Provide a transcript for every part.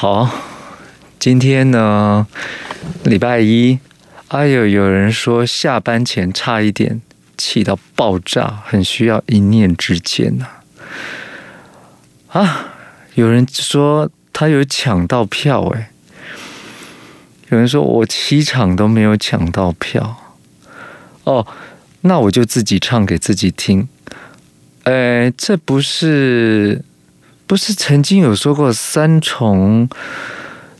好，今天呢，礼拜一，哎呦，有人说下班前差一点气到爆炸，很需要一念之间呐。啊，有人说他有抢到票哎，有人说我七场都没有抢到票，哦，那我就自己唱给自己听。哎，这不是。不是曾经有说过三重，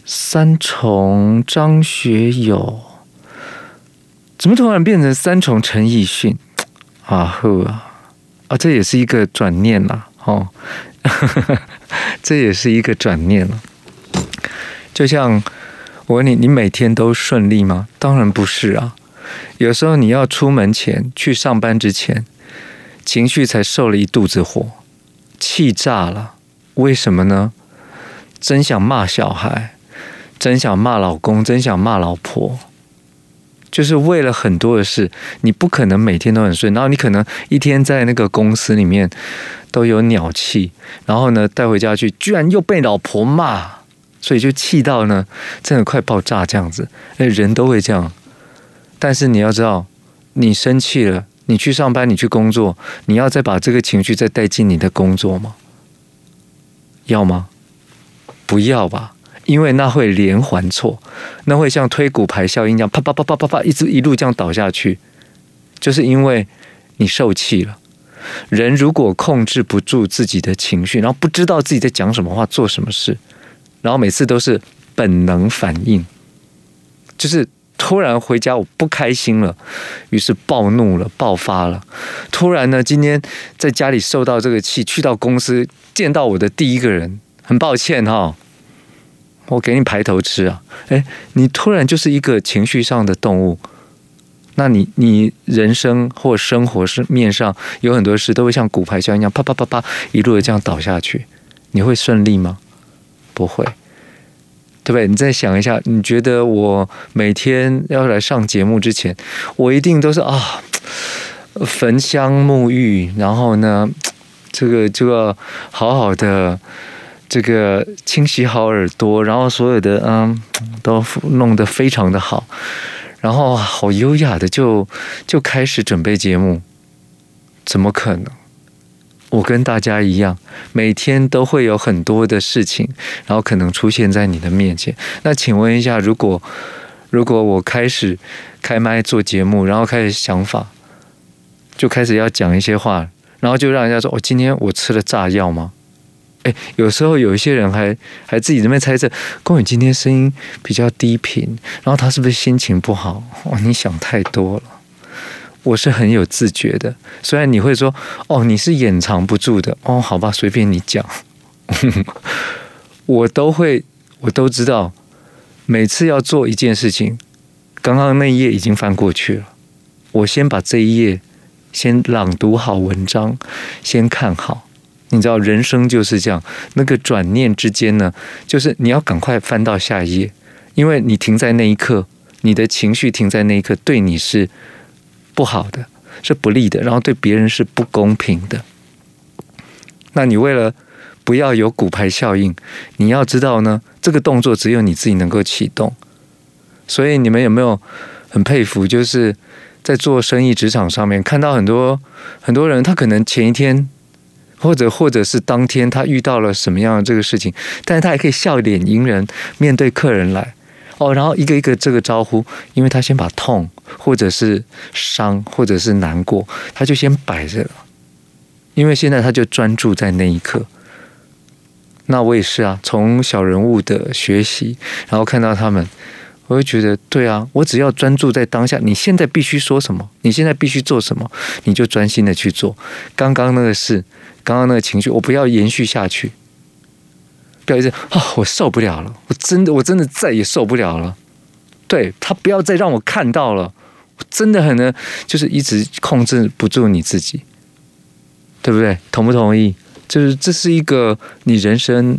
三重张学友，怎么突然变成三重陈奕迅？啊呵啊，啊，这也是一个转念呐，哦，这也是一个转念了。就像我问你，你每天都顺利吗？当然不是啊，有时候你要出门前去上班之前，情绪才受了一肚子火，气炸了。为什么呢？真想骂小孩，真想骂老公，真想骂老婆，就是为了很多的事。你不可能每天都很顺，然后你可能一天在那个公司里面都有鸟气，然后呢，带回家去，居然又被老婆骂，所以就气到呢，真的快爆炸这样子。哎，人都会这样，但是你要知道，你生气了，你去上班，你去工作，你要再把这个情绪再带进你的工作吗？要吗？不要吧，因为那会连环错，那会像推骨牌效应一样，啪啪啪啪啪啪，一直一路这样倒下去，就是因为你受气了。人如果控制不住自己的情绪，然后不知道自己在讲什么话、做什么事，然后每次都是本能反应，就是突然回家我不开心了，于是暴怒了、爆发了。突然呢，今天在家里受到这个气，去到公司。见到我的第一个人，很抱歉哈，我给你排头吃啊！诶，你突然就是一个情绪上的动物，那你你人生或生活是面上有很多事都会像骨牌效应一样，啪啪啪啪一路的这样倒下去，你会顺利吗？不会，对不对？你再想一下，你觉得我每天要来上节目之前，我一定都是啊，焚香沐浴，然后呢？这个就要好好的这个清洗好耳朵，然后所有的嗯都弄得非常的好，然后好优雅的就就开始准备节目，怎么可能？我跟大家一样，每天都会有很多的事情，然后可能出现在你的面前。那请问一下，如果如果我开始开麦做节目，然后开始想法，就开始要讲一些话。然后就让人家说：“我、哦、今天我吃了炸药吗？”哎，有时候有一些人还还自己在那边猜测，公宇今天声音比较低频，然后他是不是心情不好？哦，你想太多了。我是很有自觉的，虽然你会说：“哦，你是掩藏不住的。”哦，好吧，随便你讲。我都会，我都知道，每次要做一件事情，刚刚那一页已经翻过去了，我先把这一页。先朗读好文章，先看好。你知道人生就是这样，那个转念之间呢，就是你要赶快翻到下一页，因为你停在那一刻，你的情绪停在那一刻，对你是不好的，是不利的，然后对别人是不公平的。那你为了不要有骨牌效应，你要知道呢，这个动作只有你自己能够启动。所以你们有没有很佩服？就是。在做生意职场上面，看到很多很多人，他可能前一天或者或者是当天，他遇到了什么样的这个事情，但是他还可以笑脸迎人，面对客人来哦，然后一个一个这个招呼，因为他先把痛或者是伤或者是难过，他就先摆着了，因为现在他就专注在那一刻。那我也是啊，从小人物的学习，然后看到他们。我会觉得，对啊，我只要专注在当下。你现在必须说什么？你现在必须做什么？你就专心的去做。刚刚那个事，刚刚那个情绪，我不要延续下去。不要一直啊、哦，我受不了了，我真的，我真的再也受不了了。对，他不要再让我看到了，我真的很呢，就是一直控制不住你自己，对不对？同不同意？就是这是一个你人生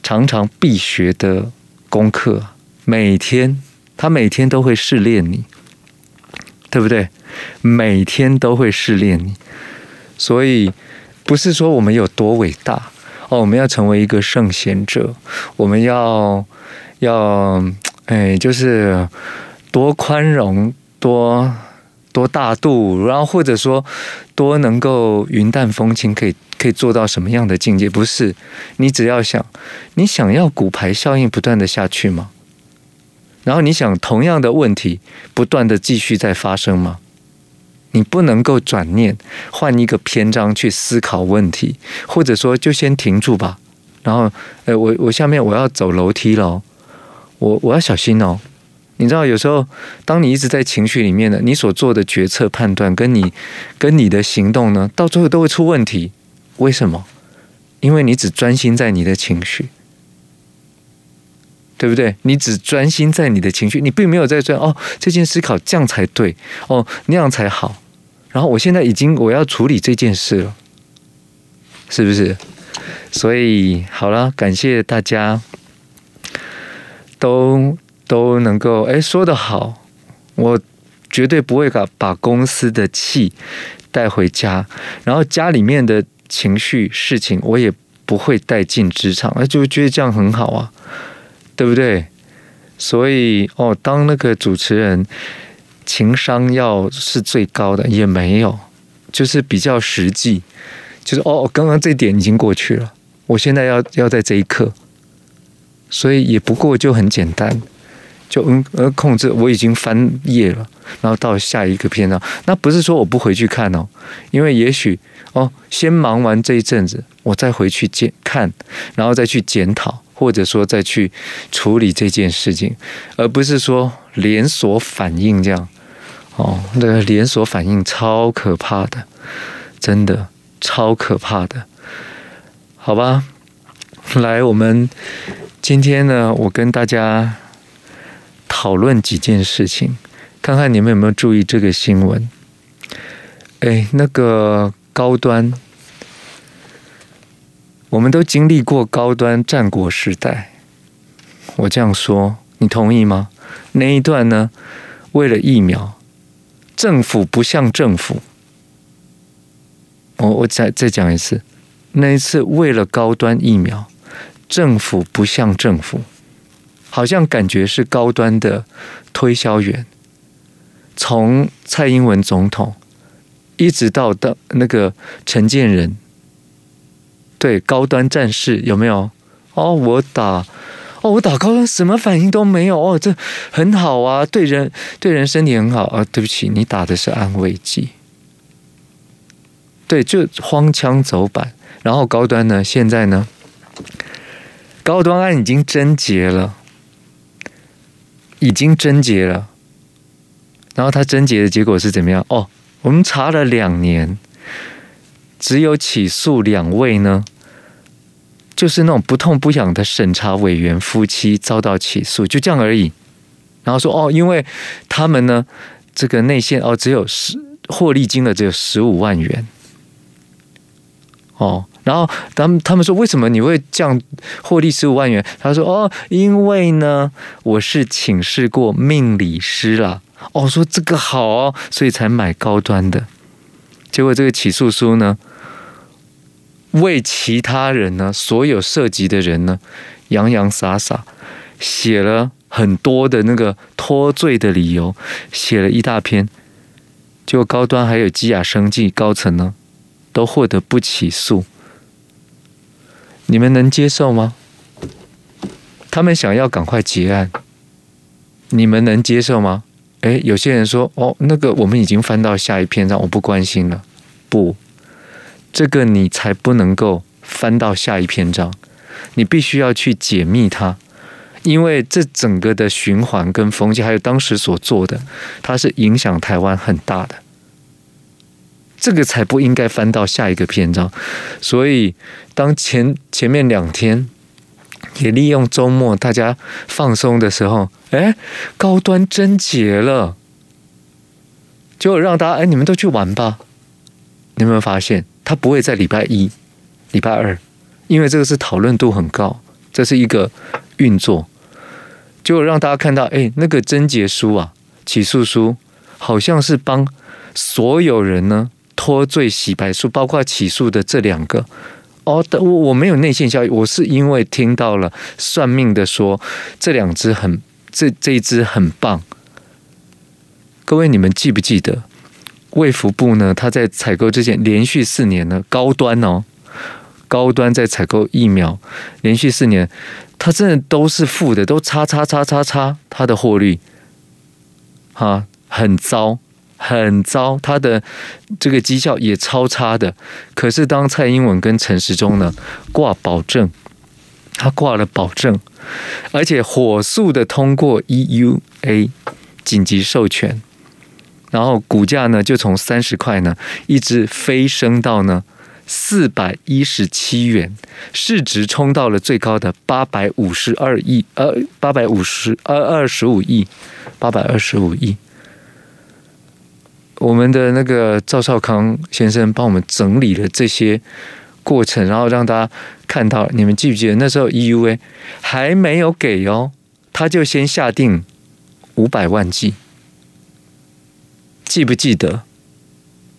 常常必学的功课。每天，他每天都会试炼你，对不对？每天都会试炼你，所以不是说我们有多伟大哦，我们要成为一个圣贤者，我们要要哎，就是多宽容，多多大度，然后或者说多能够云淡风轻，可以可以做到什么样的境界？不是，你只要想，你想要骨牌效应不断的下去吗？然后你想同样的问题不断的继续在发生吗？你不能够转念换一个篇章去思考问题，或者说就先停住吧。然后，呃，我我下面我要走楼梯了，我我要小心哦。你知道，有时候当你一直在情绪里面呢，你所做的决策判断跟你跟你的行动呢，到最后都会出问题。为什么？因为你只专心在你的情绪。对不对？你只专心在你的情绪，你并没有在说哦，这件思考这样才对哦，那样才好。然后我现在已经我要处理这件事了，是不是？所以好了，感谢大家都都能够哎说的好，我绝对不会把把公司的气带回家，然后家里面的情绪事情我也不会带进职场，哎，就觉得这样很好啊。对不对？所以哦，当那个主持人情商要是最高的也没有，就是比较实际，就是哦，刚刚这点已经过去了，我现在要要在这一刻，所以也不过就很简单，就嗯呃控制，我已经翻页了，然后到下一个篇章，那不是说我不回去看哦，因为也许哦，先忙完这一阵子，我再回去检看，然后再去检讨。或者说再去处理这件事情，而不是说连锁反应这样哦，那个连锁反应超可怕的，真的超可怕的。好吧，来，我们今天呢，我跟大家讨论几件事情，看看你们有没有注意这个新闻。哎，那个高端。我们都经历过高端战国时代，我这样说，你同意吗？那一段呢？为了疫苗，政府不像政府。我我再再讲一次，那一次为了高端疫苗，政府不像政府，好像感觉是高端的推销员，从蔡英文总统一直到到那个陈建仁。对高端战士有没有？哦，我打，哦，我打高端什么反应都没有哦，这很好啊，对人对人身体很好啊。对不起，你打的是安慰剂。对，就荒腔走板。然后高端呢？现在呢？高端案已经侦结了，已经侦结了。然后他侦结的结果是怎么样？哦，我们查了两年。只有起诉两位呢，就是那种不痛不痒的审查委员夫妻遭到起诉，就这样而已。然后说哦，因为他们呢，这个内线哦，只有十获利金额只有十五万元。哦，然后他们他们说，为什么你会降获利十五万元？他说哦，因为呢，我是请示过命理师了。哦，说这个好哦，所以才买高端的。结果这个起诉书呢，为其他人呢，所有涉及的人呢，洋洋洒洒写了很多的那个脱罪的理由，写了一大篇。结果高端还有基亚生技高层呢，都获得不起诉。你们能接受吗？他们想要赶快结案，你们能接受吗？哎，有些人说哦，那个我们已经翻到下一篇章，我不关心了。不，这个你才不能够翻到下一篇章，你必须要去解密它，因为这整个的循环跟风气，还有当时所做的，它是影响台湾很大的。这个才不应该翻到下一个篇章。所以，当前前面两天。也利用周末大家放松的时候，哎，高端贞洁了，就让大家哎，你们都去玩吧。你有没有发现，他不会在礼拜一、礼拜二，因为这个是讨论度很高，这是一个运作，就让大家看到，哎，那个贞洁书啊，起诉书，好像是帮所有人呢脱罪洗白书，包括起诉的这两个。哦，我我没有内线交易，我是因为听到了算命的说这两只很这这一只很棒。各位，你们记不记得卫福部呢？他在采购之前连续四年呢，高端哦，高端在采购疫苗，连续四年，他真的都是负的，都叉叉叉叉叉，他的获利，哈，很糟，很糟，他的这个绩效也超差的。可是当蔡英文跟陈时中呢挂保证，他挂了保证，而且火速的通过 EUA 紧急授权。然后股价呢，就从三十块呢，一直飞升到呢四百一十七元，市值冲到了最高的八百五十二亿，呃，八百五十二二十五亿，八百二十五亿。我们的那个赵少康先生帮我们整理了这些过程，然后让大家看到，你们记不记得那时候 EUA 还没有给哦，他就先下定五百万剂。记不记得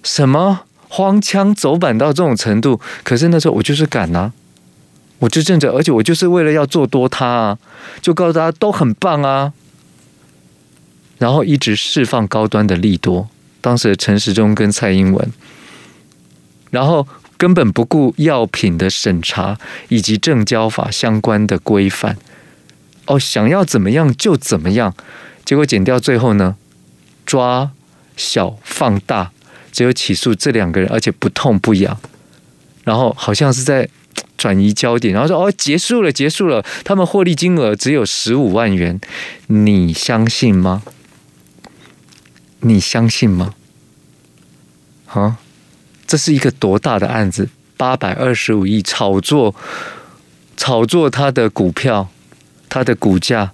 什么荒腔走板到这种程度？可是那时候我就是敢啊，我就正着，而且我就是为了要做多他啊，就告诉大家都很棒啊，然后一直释放高端的利多。当时的陈时中跟蔡英文，然后根本不顾药品的审查以及证交法相关的规范，哦，想要怎么样就怎么样，结果减掉最后呢，抓。小放大，只有起诉这两个人，而且不痛不痒，然后好像是在转移焦点，然后说哦，结束了，结束了，他们获利金额只有十五万元，你相信吗？你相信吗？啊，这是一个多大的案子？八百二十五亿炒作，炒作他的股票，他的股价，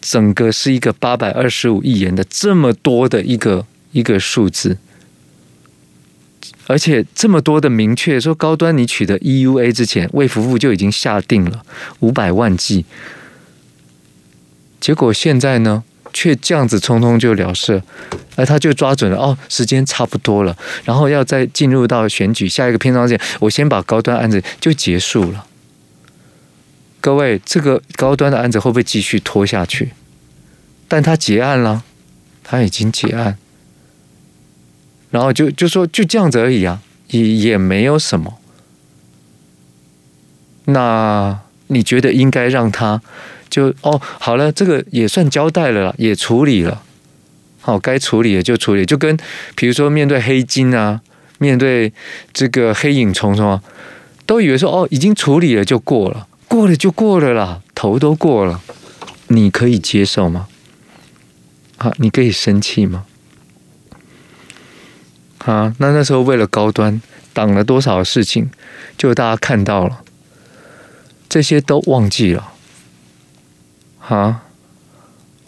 整个是一个八百二十五亿元的这么多的一个。一个数字，而且这么多的明确说，高端你取得 EUA 之前，卫福部就已经下定了五百万剂，结果现在呢，却这样子匆匆就了事，而他就抓准了哦，时间差不多了，然后要再进入到选举下一个篇章前，我先把高端案子就结束了。各位，这个高端的案子会不会继续拖下去？但他结案了，他已经结案。然后就就说就这样子而已啊，也也没有什么。那你觉得应该让他就哦好了，这个也算交代了，也处理了，好，该处理的就处理，就跟比如说面对黑金啊，面对这个黑影重重啊，都以为说哦已经处理了就过了，过了就过了啦，头都过了，你可以接受吗？好，你可以生气吗？啊，那那时候为了高端挡了多少事情，就大家看到了，这些都忘记了，啊，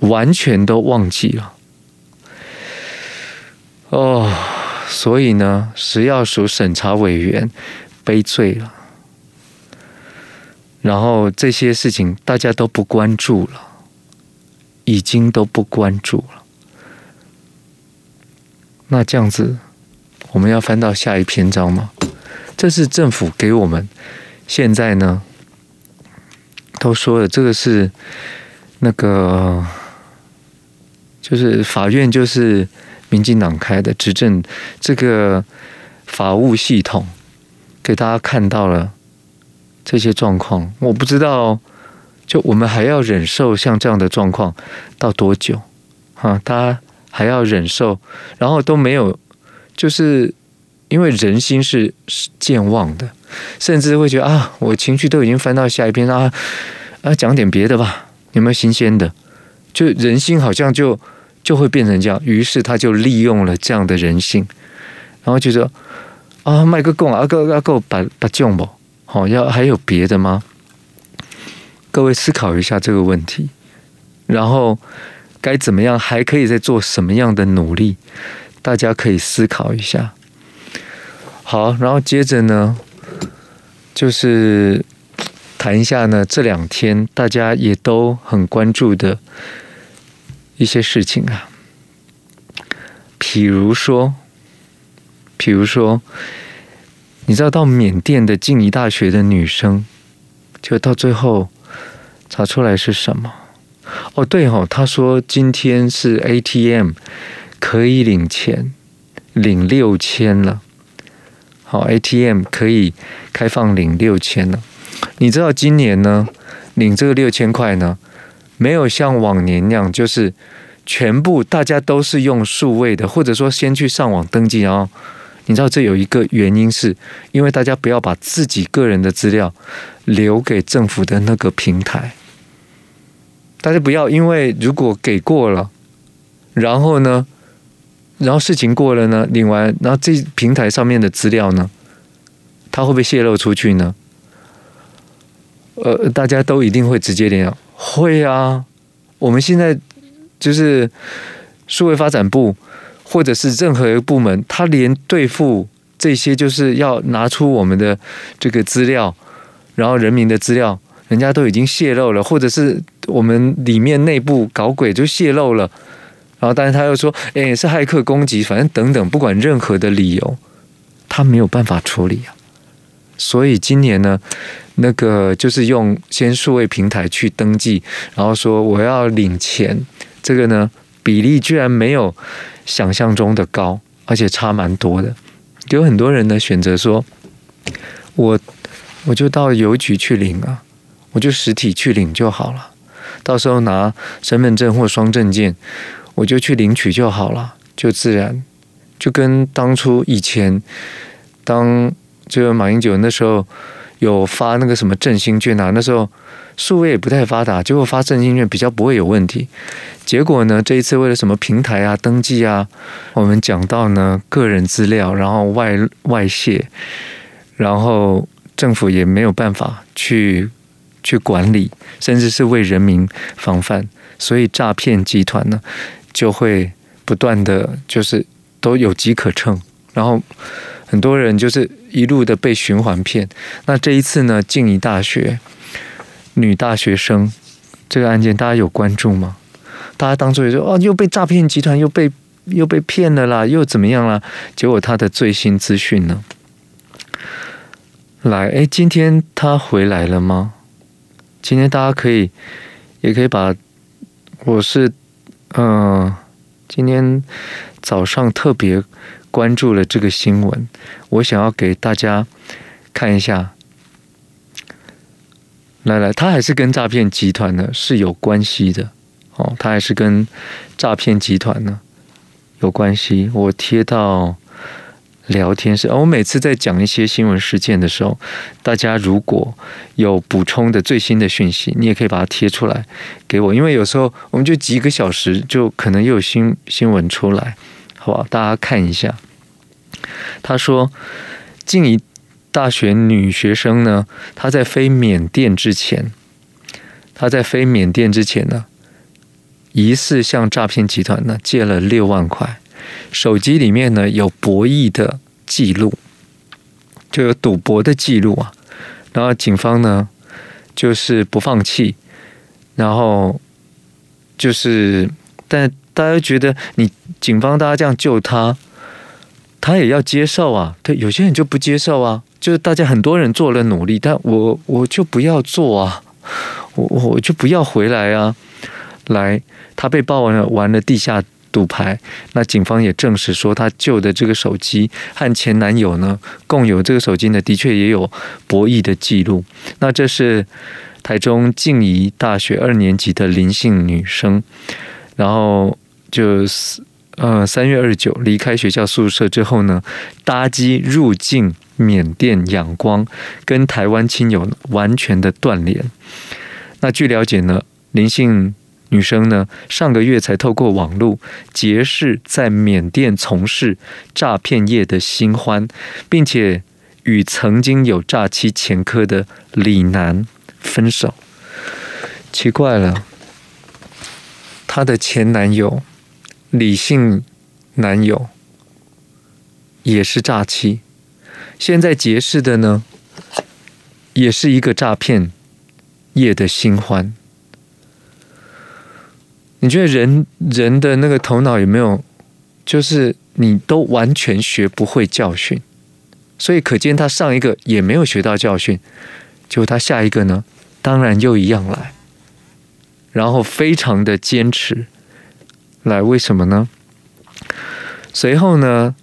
完全都忘记了。哦，所以呢，食药署审查委员悲罪了，然后这些事情大家都不关注了，已经都不关注了，那这样子。我们要翻到下一篇章吗？这是政府给我们现在呢，都说了，这个是那个就是法院就是民进党开的执政这个法务系统，给大家看到了这些状况。我不知道，就我们还要忍受像这样的状况到多久？啊，大家还要忍受，然后都没有。就是因为人心是健忘的，甚至会觉得啊，我情绪都已经翻到下一篇啊啊，讲点别的吧，有没有新鲜的？就人心好像就就会变成这样，于是他就利用了这样的人性，然后就说啊，卖个供啊，个个够把把救不？好，要还有别的吗？各位思考一下这个问题，然后该怎么样，还可以再做什么样的努力？大家可以思考一下。好，然后接着呢，就是谈一下呢，这两天大家也都很关注的一些事情啊。比如说，比如说你知道到缅甸的静宜大学的女生，就到最后查出来是什么？哦，对哦，他说今天是 ATM 可以领钱，领六千了。好，ATM 可以开放领六千了。你知道今年呢，领这个六千块呢，没有像往年那样，就是全部大家都是用数位的，或者说先去上网登记，然后。你知道这有一个原因是，因为大家不要把自己个人的资料留给政府的那个平台。大家不要，因为如果给过了，然后呢，然后事情过了呢，领完，然后这平台上面的资料呢，它会不会泄露出去呢？呃，大家都一定会直接联想，会啊。我们现在就是数位发展部。或者是任何一个部门，他连对付这些就是要拿出我们的这个资料，然后人民的资料，人家都已经泄露了，或者是我们里面内部搞鬼就泄露了，然后但是他又说，哎，是骇客攻击，反正等等，不管任何的理由，他没有办法处理啊。所以今年呢，那个就是用先数位平台去登记，然后说我要领钱，这个呢比例居然没有。想象中的高，而且差蛮多的。有很多人呢选择说，我我就到邮局去领啊，我就实体去领就好了。到时候拿身份证或双证件，我就去领取就好了，就自然就跟当初以前当就是马英九那时候有发那个什么振兴券啊，那时候。数位也不太发达，结果发振兴券比较不会有问题。结果呢，这一次为了什么平台啊、登记啊，我们讲到呢个人资料，然后外外泄，然后政府也没有办法去去管理，甚至是为人民防范，所以诈骗集团呢就会不断的就是都有机可乘，然后很多人就是一路的被循环骗。那这一次呢，静宜大学。女大学生这个案件，大家有关注吗？大家当初也说哦，又被诈骗集团又被又被骗了啦，又怎么样啦？结果他的最新资讯呢？来，哎，今天他回来了吗？今天大家可以也可以把我是嗯、今天早上特别关注了这个新闻，我想要给大家看一下。来来，他还是跟诈骗集团呢是有关系的哦，他还是跟诈骗集团呢有关系。我贴到聊天室，我每次在讲一些新闻事件的时候，大家如果有补充的最新的讯息，你也可以把它贴出来给我，因为有时候我们就几个小时就可能又有新新闻出来，好吧？大家看一下。他说，静宜。大学女学生呢，她在飞缅甸之前，她在飞缅甸之前呢，疑似向诈骗集团呢借了六万块，手机里面呢有博弈的记录，就有赌博的记录啊。然后警方呢就是不放弃，然后就是，但大家觉得你警方大家这样救他，他也要接受啊。对，有些人就不接受啊。就是大家很多人做了努力，但我我就不要做啊，我我就不要回来啊。来，他被爆完了，玩了地下赌牌。那警方也证实说，他旧的这个手机和前男友呢，共有这个手机呢，的确也有博弈的记录。那这是台中静宜大学二年级的林姓女生，然后就是呃三月二十九离开学校宿舍之后呢，搭机入境。缅甸仰光跟台湾亲友完全的断联。那据了解呢，林姓女生呢，上个月才透过网络结识在缅甸从事诈骗业的新欢，并且与曾经有诈欺前科的李男分手。奇怪了，她的前男友理性男友也是诈欺。现在结识的呢，也是一个诈骗业的新欢。你觉得人人的那个头脑有没有，就是你都完全学不会教训，所以可见他上一个也没有学到教训，结果他下一个呢，当然又一样来，然后非常的坚持，来为什么呢？随后呢，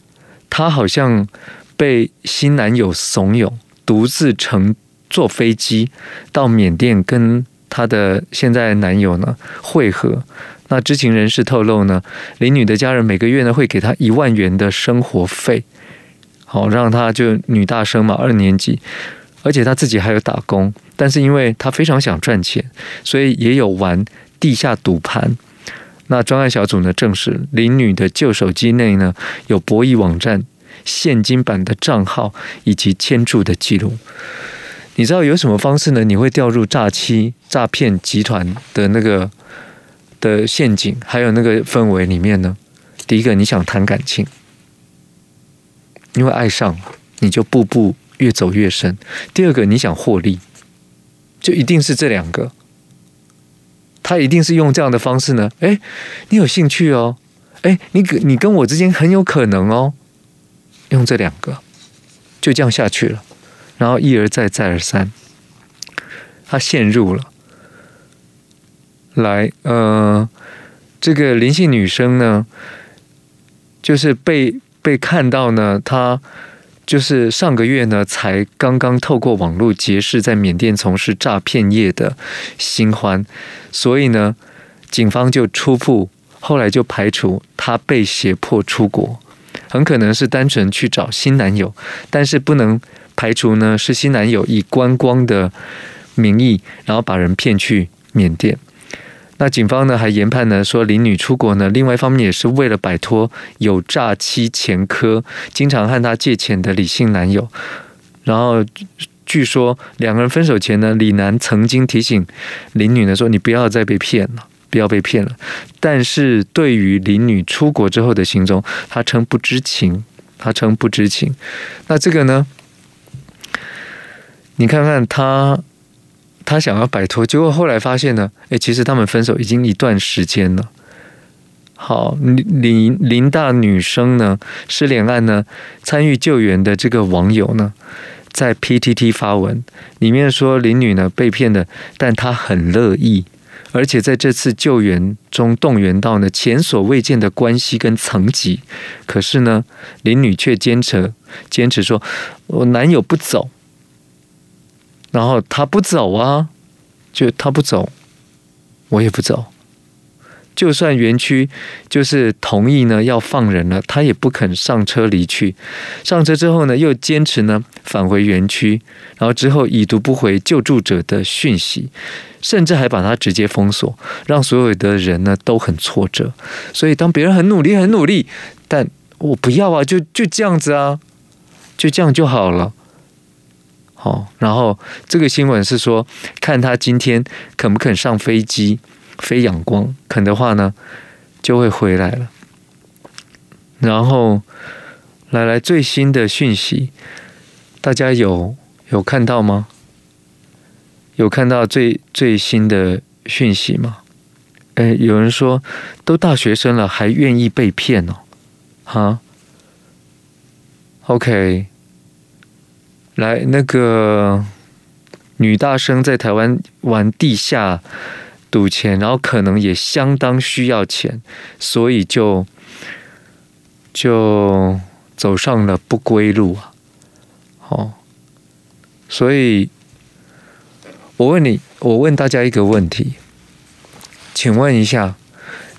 她好像被新男友怂恿，独自乘坐飞机到缅甸跟她的现在男友呢会合。那知情人士透露呢，林女的家人每个月呢会给她一万元的生活费，好让她就女大生嘛，二年级，而且她自己还有打工，但是因为她非常想赚钱，所以也有玩地下赌盘。那专案小组呢证实，林女的旧手机内呢有博弈网站现金版的账号以及签注的记录。你知道有什么方式呢？你会掉入诈欺诈骗集团的那个？的陷阱，还有那个氛围里面呢。第一个，你想谈感情，因为爱上你就步步越走越深。第二个，你想获利，就一定是这两个。他一定是用这样的方式呢。哎，你有兴趣哦？哎，你跟你跟我之间很有可能哦。用这两个，就这样下去了，然后一而再，再而三，他陷入了。来，呃，这个灵性女生呢，就是被被看到呢，她就是上个月呢才刚刚透过网络结识在缅甸从事诈骗业的新欢，所以呢，警方就初步后来就排除她被胁迫出国，很可能是单纯去找新男友，但是不能排除呢是新男友以观光的名义，然后把人骗去缅甸。那警方呢还研判呢说林女出国呢，另外一方面也是为了摆脱有诈欺前科、经常和她借钱的李姓男友。然后据说两个人分手前呢，李男曾经提醒林女呢说：“你不要再被骗了，不要被骗了。”但是对于林女出国之后的行踪，他称不知情，他称不知情。那这个呢？你看看他。他想要摆脱，结果后来发现呢，诶，其实他们分手已经一段时间了。好，林林大女生呢，失联案呢，参与救援的这个网友呢，在 PTT 发文，里面说林女呢被骗的，但她很乐意，而且在这次救援中动员到呢前所未见的关系跟层级。可是呢，林女却坚持坚持说，我男友不走。然后他不走啊，就他不走，我也不走。就算园区就是同意呢要放人了，他也不肯上车离去。上车之后呢，又坚持呢返回园区，然后之后已读不回救助者的讯息，甚至还把他直接封锁，让所有的人呢都很挫折。所以当别人很努力很努力，但我不要啊，就就这样子啊，就这样就好了。好，然后这个新闻是说，看他今天肯不肯上飞机飞仰光，肯的话呢，就会回来了。然后来来最新的讯息，大家有有看到吗？有看到最最新的讯息吗？诶，有人说都大学生了，还愿意被骗哦？哈，OK。来，那个女大生在台湾玩地下赌钱，然后可能也相当需要钱，所以就就走上了不归路啊！哦，所以我问你，我问大家一个问题，请问一下，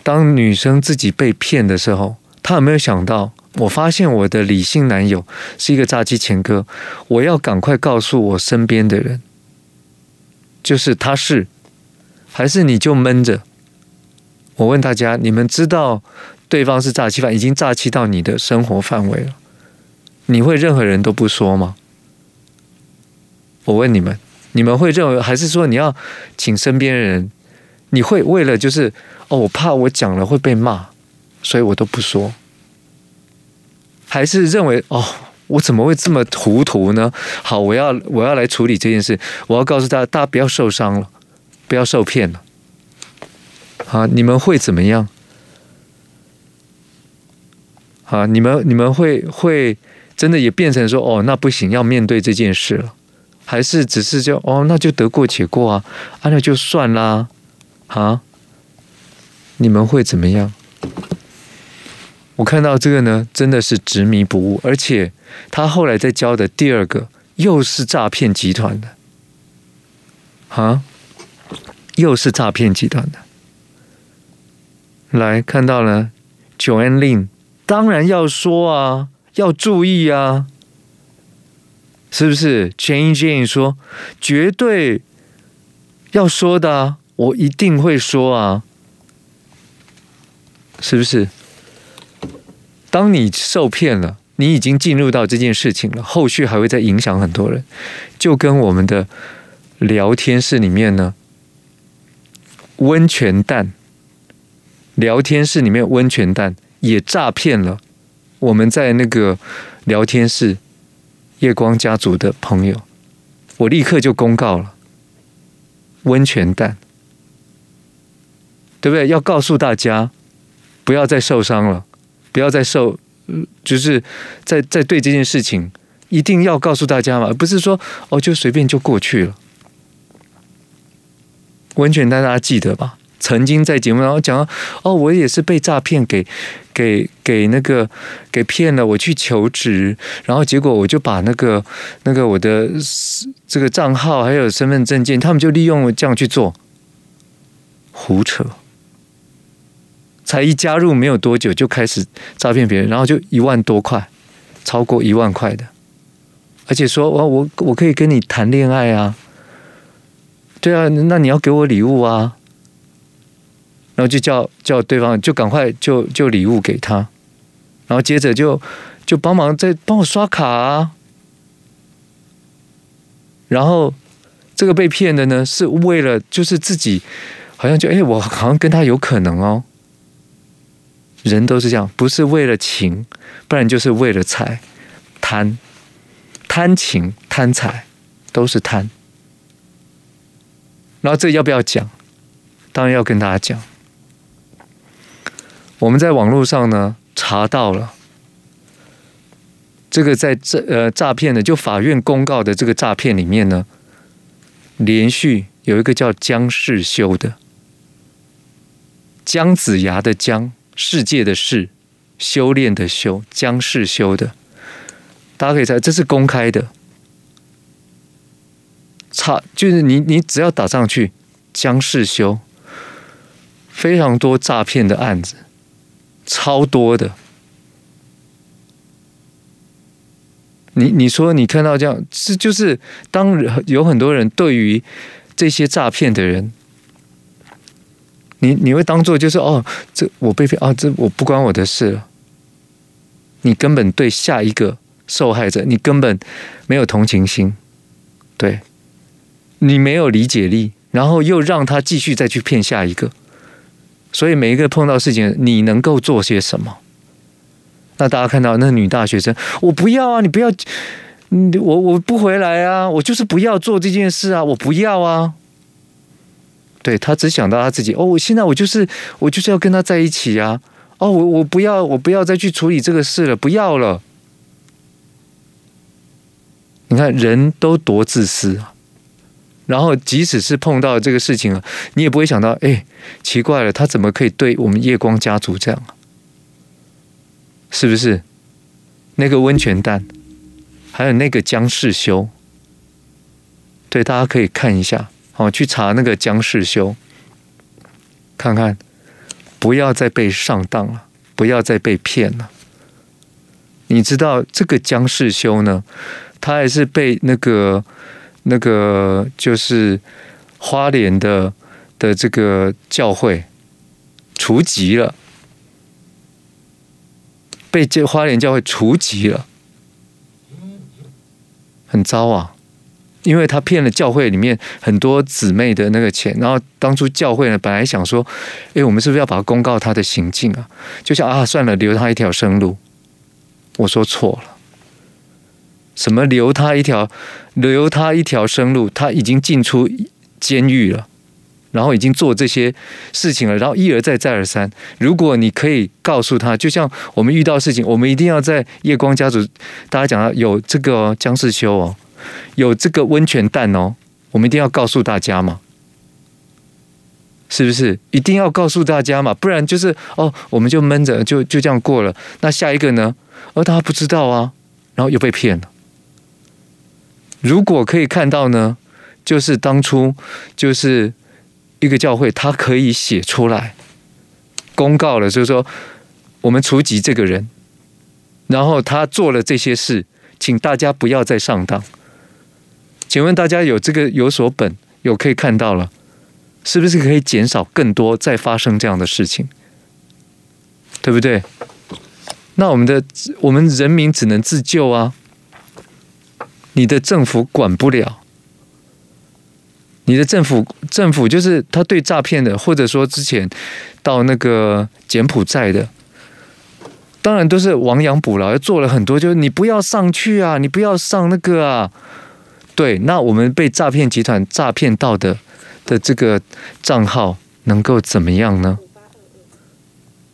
当女生自己被骗的时候，她有没有想到？我发现我的理性男友是一个诈欺前科，我要赶快告诉我身边的人，就是他是，还是你就闷着？我问大家，你们知道对方是诈欺犯，已经诈欺到你的生活范围了，你会任何人都不说吗？我问你们，你们会认为，还是说你要请身边的人？你会为了就是哦，我怕我讲了会被骂，所以我都不说。还是认为哦，我怎么会这么糊涂呢？好，我要我要来处理这件事，我要告诉大家，大家不要受伤了，不要受骗了。好，你们会怎么样？好，你们你们会会真的也变成说哦，那不行，要面对这件事了，还是只是就哦，那就得过且过啊，啊，那就算啦，啊，你们会怎么样？我看到这个呢，真的是执迷不悟，而且他后来再教的第二个又是诈骗集团的，啊，又是诈骗集团的。来看到了，Joanne Lin，当然要说啊，要注意啊，是不是？Jane Jane 说，绝对要说的啊，我一定会说啊，是不是？当你受骗了，你已经进入到这件事情了，后续还会再影响很多人，就跟我们的聊天室里面呢，温泉蛋。聊天室里面温泉蛋也诈骗了我们在那个聊天室夜光家族的朋友，我立刻就公告了温泉蛋，对不对？要告诉大家不要再受伤了，不要再受，就是在在对这件事情一定要告诉大家嘛，不是说哦就随便就过去了。温泉大家记得吧？曾经在节目上讲，哦，我也是被诈骗给给给那个给骗了，我去求职，然后结果我就把那个那个我的这个账号还有身份证件，他们就利用这样去做，胡扯，才一加入没有多久就开始诈骗别人，然后就一万多块，超过一万块的，而且说我我我可以跟你谈恋爱啊，对啊，那你要给我礼物啊。然后就叫叫对方就赶快就就礼物给他，然后接着就就帮忙再帮我刷卡啊。然后这个被骗的呢，是为了就是自己好像就哎，我好像跟他有可能哦。人都是这样，不是为了情，不然就是为了财，贪贪情贪财都是贪。然后这要不要讲？当然要跟大家讲。我们在网络上呢查到了这个在这呃诈骗的，就法院公告的这个诈骗里面呢，连续有一个叫姜世修的，姜子牙的姜，世界的世，修炼的修，姜世修的，大家可以猜，这是公开的，差就是你你只要打上去姜世修，非常多诈骗的案子。超多的，你你说你看到这样，是就是当有很多人对于这些诈骗的人，你你会当做就是哦，这我被骗啊，这我不关我的事。你根本对下一个受害者，你根本没有同情心，对，你没有理解力，然后又让他继续再去骗下一个。所以每一个碰到事情，你能够做些什么？那大家看到那女大学生，我不要啊！你不要，我我不回来啊！我就是不要做这件事啊！我不要啊！对，他只想到他自己哦，我现在我就是我就是要跟他在一起啊！哦，我我不要，我不要再去处理这个事了，不要了。你看，人都多自私啊！然后，即使是碰到这个事情了，你也不会想到，哎，奇怪了，他怎么可以对我们夜光家族这样啊？是不是？那个温泉蛋，还有那个姜世修，对，大家可以看一下，好，去查那个姜世修，看看，不要再被上当了，不要再被骗了。你知道这个姜世修呢，他还是被那个。那个就是花莲的的这个教会除籍了，被这花莲教会除籍了，很糟啊！因为他骗了教会里面很多姊妹的那个钱，然后当初教会呢本来想说，哎，我们是不是要把他公告他的行径啊？就像啊，算了，留他一条生路。我说错了。什么留他一条，留他一条生路？他已经进出监狱了，然后已经做这些事情了，然后一而再再而三。如果你可以告诉他，就像我们遇到事情，我们一定要在夜光家族，大家讲到有这个哦江世修哦，有这个温泉蛋哦，我们一定要告诉大家嘛，是不是？一定要告诉大家嘛，不然就是哦，我们就闷着，就就这样过了。那下一个呢？而大家不知道啊，然后又被骗了。如果可以看到呢，就是当初就是。一个教会，他可以写出来公告了，就是说我们除籍这个人，然后他做了这些事，请大家不要再上当。请问大家有这个有所本，有可以看到了，是不是可以减少更多再发生这样的事情？对不对？那我们的我们人民只能自救啊，你的政府管不了。你的政府政府就是他对诈骗的，或者说之前到那个柬埔寨的，当然都是亡羊补牢，又做了很多，就是你不要上去啊，你不要上那个啊。对，那我们被诈骗集团诈骗到的的这个账号能够怎么样呢？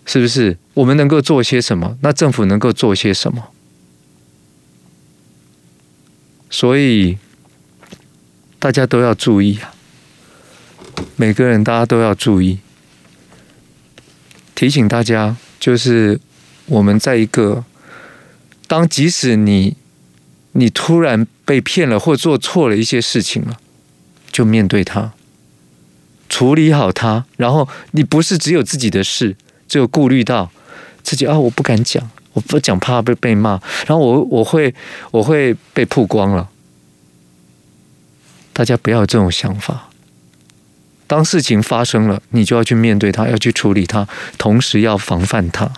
是不是？我们能够做些什么？那政府能够做些什么？所以。大家都要注意啊！每个人，大家都要注意。提醒大家，就是我们在一个当即使你你突然被骗了，或做错了一些事情了，就面对它，处理好它。然后你不是只有自己的事，只有顾虑到自己啊，我不敢讲，我不讲怕被被骂，然后我我会我会被曝光了。大家不要有这种想法。当事情发生了，你就要去面对它，要去处理它，同时要防范它。